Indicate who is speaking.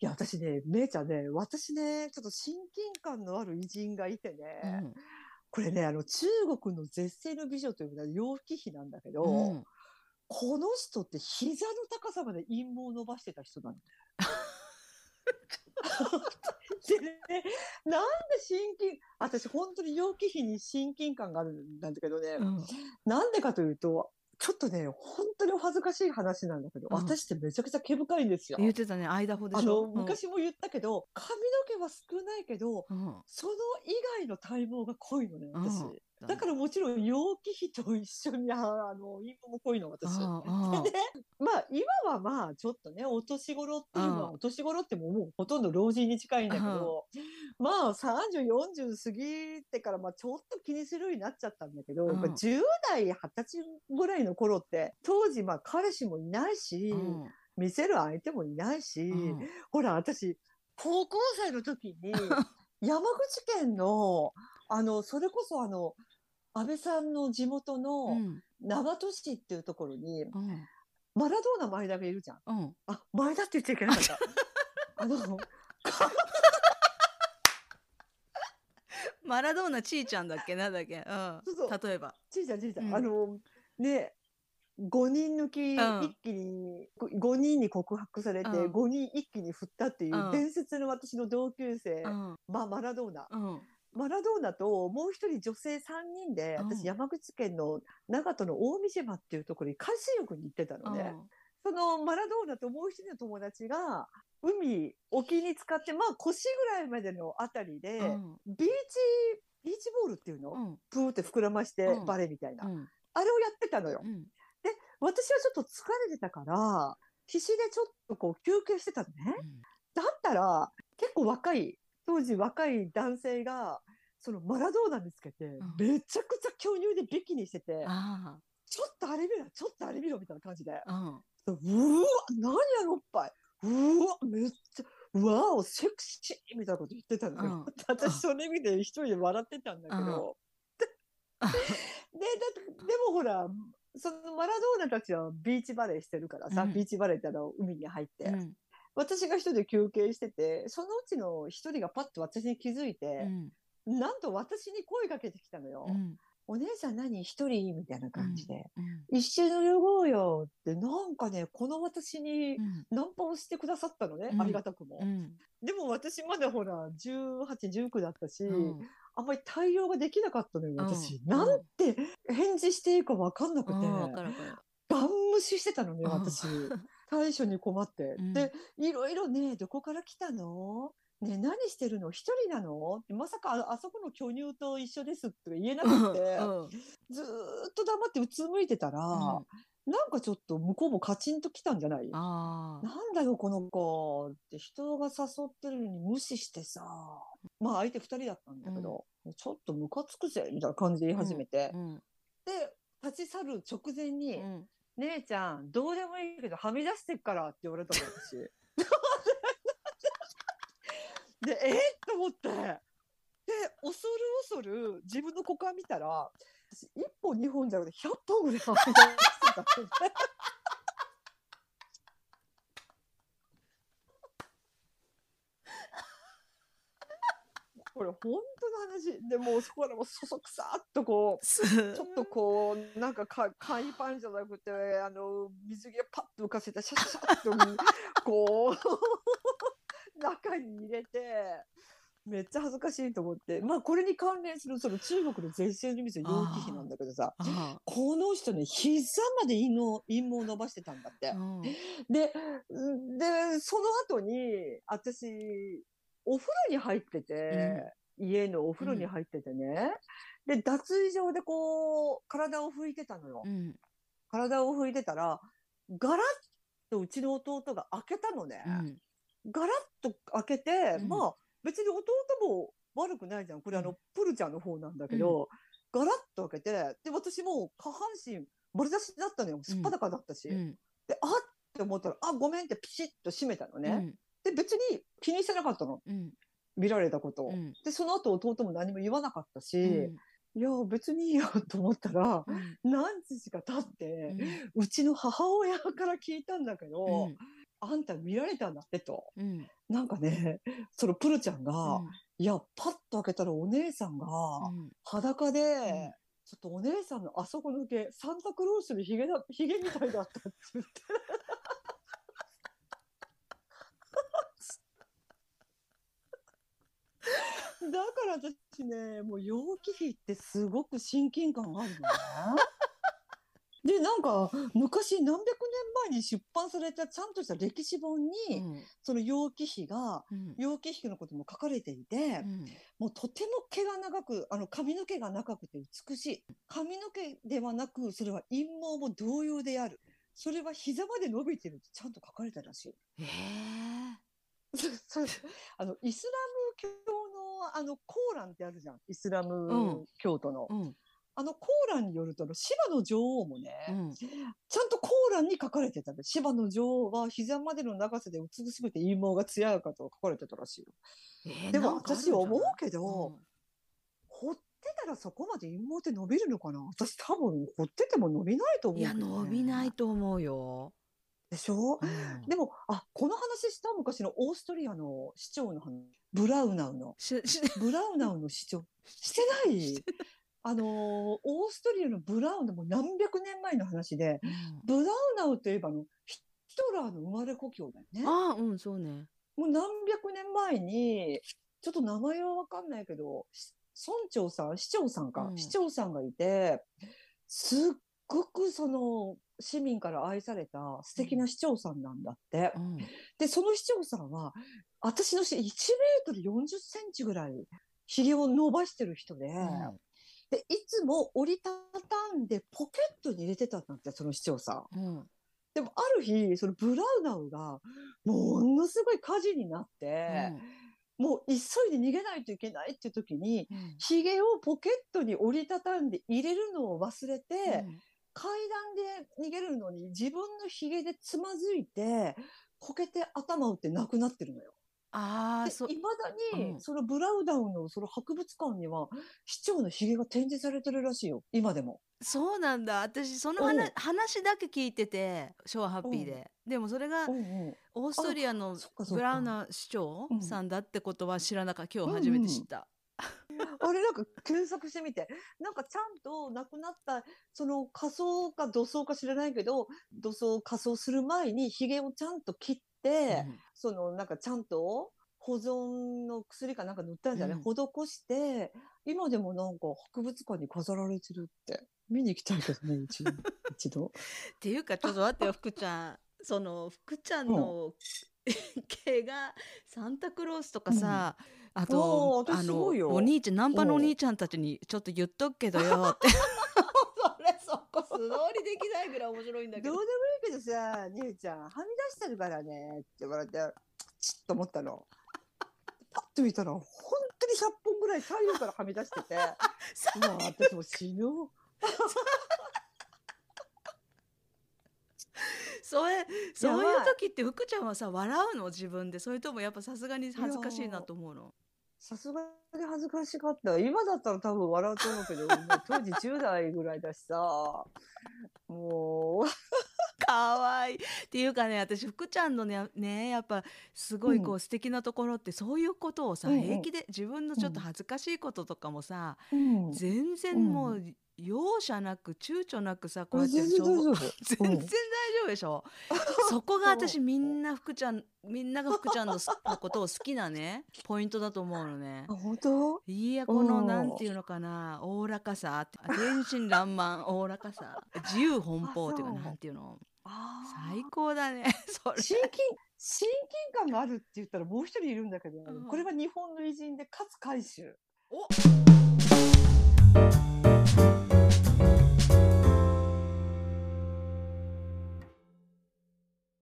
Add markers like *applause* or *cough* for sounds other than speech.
Speaker 1: いや、私ね、めいちゃんね、私ね、ちょっと親近感のある偉人がいてね、
Speaker 2: うん。
Speaker 1: これね、あの、中国の絶世の美女というのは楊貴妃なんだけど、
Speaker 2: うん。
Speaker 1: この人って膝の高さまで陰謀を伸ばしてた人なんだよ。*laughs* でね、なんで親近、私本当に楊貴妃に親近感があるんだけどね、
Speaker 2: うん。
Speaker 1: なんでかというと、ちょっとね、本当にお恥ずかしい話なんだけど、
Speaker 2: うん。
Speaker 1: 私ってめちゃくちゃ毛深いんですよ。
Speaker 2: 言ってたねアイダホで
Speaker 1: あ
Speaker 2: しょ
Speaker 1: の、昔も言ったけど、髪の毛は少ないけど、
Speaker 2: うん。うん
Speaker 1: その以外の体毛が濃いのね、私。
Speaker 2: うん。
Speaker 1: だからもちろん、楊貴妃と一緒に、ああの、陰謀も濃いの、私。*laughs* でね、まあ、今はまあ、ちょっとね、お年頃っていうのは、
Speaker 2: うん。
Speaker 1: お年頃ってもうもうほとんど老人に近いんだけど、まあ、30、40過ぎてから、まあ、ちょっと気にするようになっちゃったんだけど、
Speaker 2: うん。
Speaker 1: やっぱ10代、20歳ぐらいの頃って、当時、まあ、彼氏もいないし、
Speaker 2: うん。
Speaker 1: 見せる相手もいないし、
Speaker 2: うん。
Speaker 1: ほら、私、高校生の時に、*laughs* 山口県の、あの、それこそあの、安倍さんの地元
Speaker 2: う
Speaker 1: の
Speaker 2: ん。
Speaker 1: 長門市っていうところに、
Speaker 2: うん。
Speaker 1: マラドーナ前田がいるじゃん。
Speaker 2: うん。
Speaker 1: あ、前田って言っちゃいけなかった。*laughs* あの、*laughs*
Speaker 2: マラドーナちーちゃんだっけなんだっけ。うん。
Speaker 1: そうそう。
Speaker 2: 例えば。
Speaker 1: ちいちゃんちいちゃん、
Speaker 2: うん。
Speaker 1: あの、ね、5人抜き、
Speaker 2: ん。
Speaker 1: 一気に、5人に告白されて、
Speaker 2: うん。
Speaker 1: 5人一気に振ったっていううん。伝説の私の同級生、
Speaker 2: うん。
Speaker 1: まあ、マラドーナ。
Speaker 2: うん
Speaker 1: マラドーナともう一人女性3人で、
Speaker 2: うん。
Speaker 1: 私山口県の長門の大三島っていうところに海水浴に行ってたのね。そのマラドーナともう一人の友達が、海、沖に使って、まあ腰ぐらいまでのあたりで、
Speaker 2: うん。
Speaker 1: ビーチ、ビーチボールっていうの、
Speaker 2: うん。
Speaker 1: プーって膨らまして、
Speaker 2: うん。
Speaker 1: バレーみたいな、
Speaker 2: うん。
Speaker 1: あれをやってたのよ。
Speaker 2: うん。
Speaker 1: 私はちょっと疲れてたから、必死でちょっとこう休憩してたのね。だったら、結構若い、当時若い男性が、そのマラドーナ見つけて、
Speaker 2: ん。
Speaker 1: めちゃくちゃ巨乳でビキニしてて、
Speaker 2: あ
Speaker 1: ちょっとあれ見ろ、ちょっとあれ見ろみたいな感じで。
Speaker 2: あうん。
Speaker 1: うわ、何あのおっぱい。うわ、めっちゃ、うわお、セクシーみたいなこと言ってたのよ。
Speaker 2: うん。*laughs*
Speaker 1: 私それ見て一人で笑ってたんだけど。で、だでもほら、そのマラドーナたちはビーチバレーしてるからさ、
Speaker 2: うん。
Speaker 1: ビーチバレーってあの海に入って、
Speaker 2: うん。
Speaker 1: 私が一人で休憩してて、そのうちの一人がパッと私に気づいて
Speaker 2: う、ん
Speaker 1: なんと私に声かけてきたのよ。
Speaker 2: うん。
Speaker 1: お姉さん何？一人？みたいな感じで。
Speaker 2: うん。
Speaker 1: 一緒に泳ごうよって、なんかね、この私に
Speaker 2: うん。
Speaker 1: ナンパをしてくださったのね、
Speaker 2: うん。
Speaker 1: ありがたくも。
Speaker 2: うん。
Speaker 1: でも私まだほら、18、19だったし、
Speaker 2: うん。
Speaker 1: あんまり対応ができなかったのよ、私。
Speaker 2: うん。
Speaker 1: なんて返事していいかわかんなくて、ガン無視してたのね、
Speaker 2: うん。
Speaker 1: 私。*laughs* 対処に困って。
Speaker 2: うん。
Speaker 1: で、いろいろね、どこから来たの？ね何してるの？一人なの？まさかああそこの巨乳と一緒ですって言えなくて、
Speaker 2: うん。
Speaker 1: ずーっと黙ってうつむいてたら、
Speaker 2: うん。
Speaker 1: なんかちょっと向こうもカチンと来たんじゃない？なんだよ、この子って人が誘ってるのに無視してさ。まあ相手二人だったんだけど、ちょっとムカつくぜ、みたいな感じで言い始めて。
Speaker 2: うん。
Speaker 1: で、立ち去る直前に、
Speaker 2: うん
Speaker 1: 姉ちゃん、どうでもいいけどはみ出してっからって言われたの、私。*laughs* で、えっ *laughs* と思って。で、恐る恐る自分の股間見たら、私1本2本じゃなくて100本ぐらいはみ出してた。*laughs* これ本当の話。でもうそこからもそそくさっとこう、ちょっとこう、なんかか、簡易パンじゃなくて、あの、水着をパッと浮かせて、シャッシャッと、こう、中に入れて、めっちゃ恥ずかしいと思って。まあ、これに関連する、その中国の絶世の水、楊貴妃なんだけどさ、
Speaker 2: あ
Speaker 1: この人ね、膝まで陰謀陰謀を伸ばしてたんだって
Speaker 2: あ。うん
Speaker 1: で、で、その後に、私、お風呂に入ってて、家のお風呂に入っててね、で、脱衣場でこう、体を拭いてたのよ。
Speaker 2: うん
Speaker 1: 体を拭いてたら、ガラッとうちの弟が開けたのね。
Speaker 2: うん
Speaker 1: ガラッと開けて、
Speaker 2: うん
Speaker 1: まあ、別に弟も悪くないじゃん。これあの、
Speaker 2: うん
Speaker 1: プルちゃんの方なんだけど、ガラッと開けて、で、私もう下半身丸出しだったのよ。すっぱだかだったし。
Speaker 2: うん
Speaker 1: で、あっって思ったら、あ、ごめんってピシッと閉めたのね。
Speaker 2: うん
Speaker 1: で、別に気にしてなかったの。
Speaker 2: うん
Speaker 1: 見られたことを。
Speaker 2: うん
Speaker 1: で、その後弟も何も言わなかったし、
Speaker 2: うん
Speaker 1: いや、別にいいよと思ったら、
Speaker 2: うん
Speaker 1: 何日か経って、うちの母親から聞いたんだけど、あんた見られたんだってと。
Speaker 2: うん
Speaker 1: なんかね、そのプルちゃんが、
Speaker 2: うん
Speaker 1: いや、パッと開けたらお姉さんが
Speaker 2: うん
Speaker 1: 裸で、
Speaker 2: ん
Speaker 1: ちょっとお姉さんのあそこの毛、サンタクロースのヒゲだ、ヒゲみたいだったって言って。だから私ね、もう楊貴妃ってすごく親近感があるのね。で、なんか、昔何百年前に出版されたちゃんとした歴史本に、
Speaker 2: うん
Speaker 1: その楊貴妃が、
Speaker 2: うん
Speaker 1: 楊貴妃のことも書かれていて、
Speaker 2: うん
Speaker 1: もうとても毛が長く、あの髪の毛が長くて美しい。髪の毛ではなく、それは陰毛も同様である。それは膝まで伸びてるってちゃんと書かれたらしい。
Speaker 2: へえ *laughs*
Speaker 1: そそあの、イスラム教のあの、コーランってあるじゃん。イスラ
Speaker 2: う
Speaker 1: ム教徒の。
Speaker 2: うん
Speaker 1: あのコーランによると、あのシバの女王もね、
Speaker 2: うん
Speaker 1: ちゃんとコーランに書かれてたんで、シバの女王は膝までの長さで美しくて陰毛が艶やかと書かれてたらしいよ。
Speaker 2: えー
Speaker 1: でも私思うけど掘ってたらそこまで陰毛って伸びるのかな？私多分掘ってても伸びないと思うね。
Speaker 2: や伸びないと思うよ。
Speaker 1: でしょ？
Speaker 2: うん
Speaker 1: でも、あ、この話した昔のオーストリアの市長の話。ブラウナウの。ブラウナウの市長。してないあのーオーストリアのブラウナも何百年前の話で、
Speaker 2: うん
Speaker 1: ブラウナウといえばあの、ヒトラーの生まれ故郷だよね。
Speaker 2: ああうんそうね。
Speaker 1: もう何百年前に、ちょっと名前はわかんないけど、し村長さん、市長さんか、
Speaker 2: うん
Speaker 1: 市長さんがいて、すっごくその市民から愛された素敵な市長さんなんだって。
Speaker 2: うん
Speaker 1: で、その市長さんは、私のし1メートル40センチぐらい、髭を伸ばしてる人で、で、いつも折りたたんでポケットに入れてたんだって、その市長さん。
Speaker 2: うん
Speaker 1: でもある日、そのブラウナウが、ものすごい火事になって、もう急いで逃げないといけないっていう時に、
Speaker 2: うん
Speaker 1: ヒゲをポケットに折りたたんで入れるのを忘れて、
Speaker 2: うん
Speaker 1: 階段で逃げるのに自分のヒゲでつまずいて、こけて頭打って亡くなってるのよ。で、
Speaker 2: ああそう
Speaker 1: いまだに、
Speaker 2: うん。
Speaker 1: そのブラウダウンのその博物館には、市長のヒゲが展示されてるらしいよ。今でも。
Speaker 2: そうなんだ。私その
Speaker 1: うん
Speaker 2: 話話だけ聞いてて昭和ハッピーで。でもそれが。オーストリアのブラウナ市長
Speaker 1: うん。
Speaker 2: さんだってことは知らなかった。今日初めて知った。*laughs*
Speaker 1: あれなんか検索してみて、なんかちゃんと亡くなった、その仮装か土葬か知らないけど、土葬仮装する前にヒゲをちゃんと切って、
Speaker 2: うん
Speaker 1: そのなんかちゃんと保存の薬かなんか塗ったんじゃない、
Speaker 2: うん。
Speaker 1: 施して、今でもなんか博物館に飾られてるって。見に行きたいけどね、一度。*laughs* 一度。
Speaker 2: っていうかちょっと待ってよ福ちゃん。その福ちゃんの毛がサンタクロースとかさ、あと
Speaker 1: おー私
Speaker 2: あのお兄ちゃんナンパのお兄ちゃんたちにちょっと言っとくけどよって *laughs* *laughs* 素通りできないぐらい面白いんだけど。
Speaker 1: どうでもいいけどさ、兄ちゃん、はみ出してるからね、って言われて、チッと思ったの。パッと見たら、本当に100本ぐらい左右からはみ出してて、うわ、私もう死ぬ。
Speaker 2: それそういう時って福ちゃんはさ笑うの？自分で。それともやっぱさすがに恥ずかしいなと思うの？
Speaker 1: さすがに恥ずかしかった。今だったら多分笑うと思うけど、もう当時10代ぐらいだしさ、もう、*laughs*
Speaker 2: かわいい。っていうかね私福ちゃんのねねやっぱすごいこう、素敵なところってそういうことをさ、
Speaker 1: うんうん。
Speaker 2: 平気で自分のちょっと恥ずかしいこととかもさ、
Speaker 1: うん。
Speaker 2: 全然もう容赦なく躊躇なくさこうやって
Speaker 1: 全然大丈夫。
Speaker 2: 全然大丈夫でしょ、*laughs* そこが私みんな福ちゃんみんなが福ちゃんのことを好きなね *laughs* ポイントだと思うのね。
Speaker 1: あ、。本当？
Speaker 2: いやこの
Speaker 1: うん。
Speaker 2: なんていうのかなおおらかさ。天真爛漫 *laughs* おおらかさ。自由奔放っていうかなんていうの？最高だねそれ。
Speaker 1: 親近、親近感があるって言ったらもう一人いるんだけど、
Speaker 2: うん。
Speaker 1: これは日本の偉人で勝海舟。
Speaker 2: お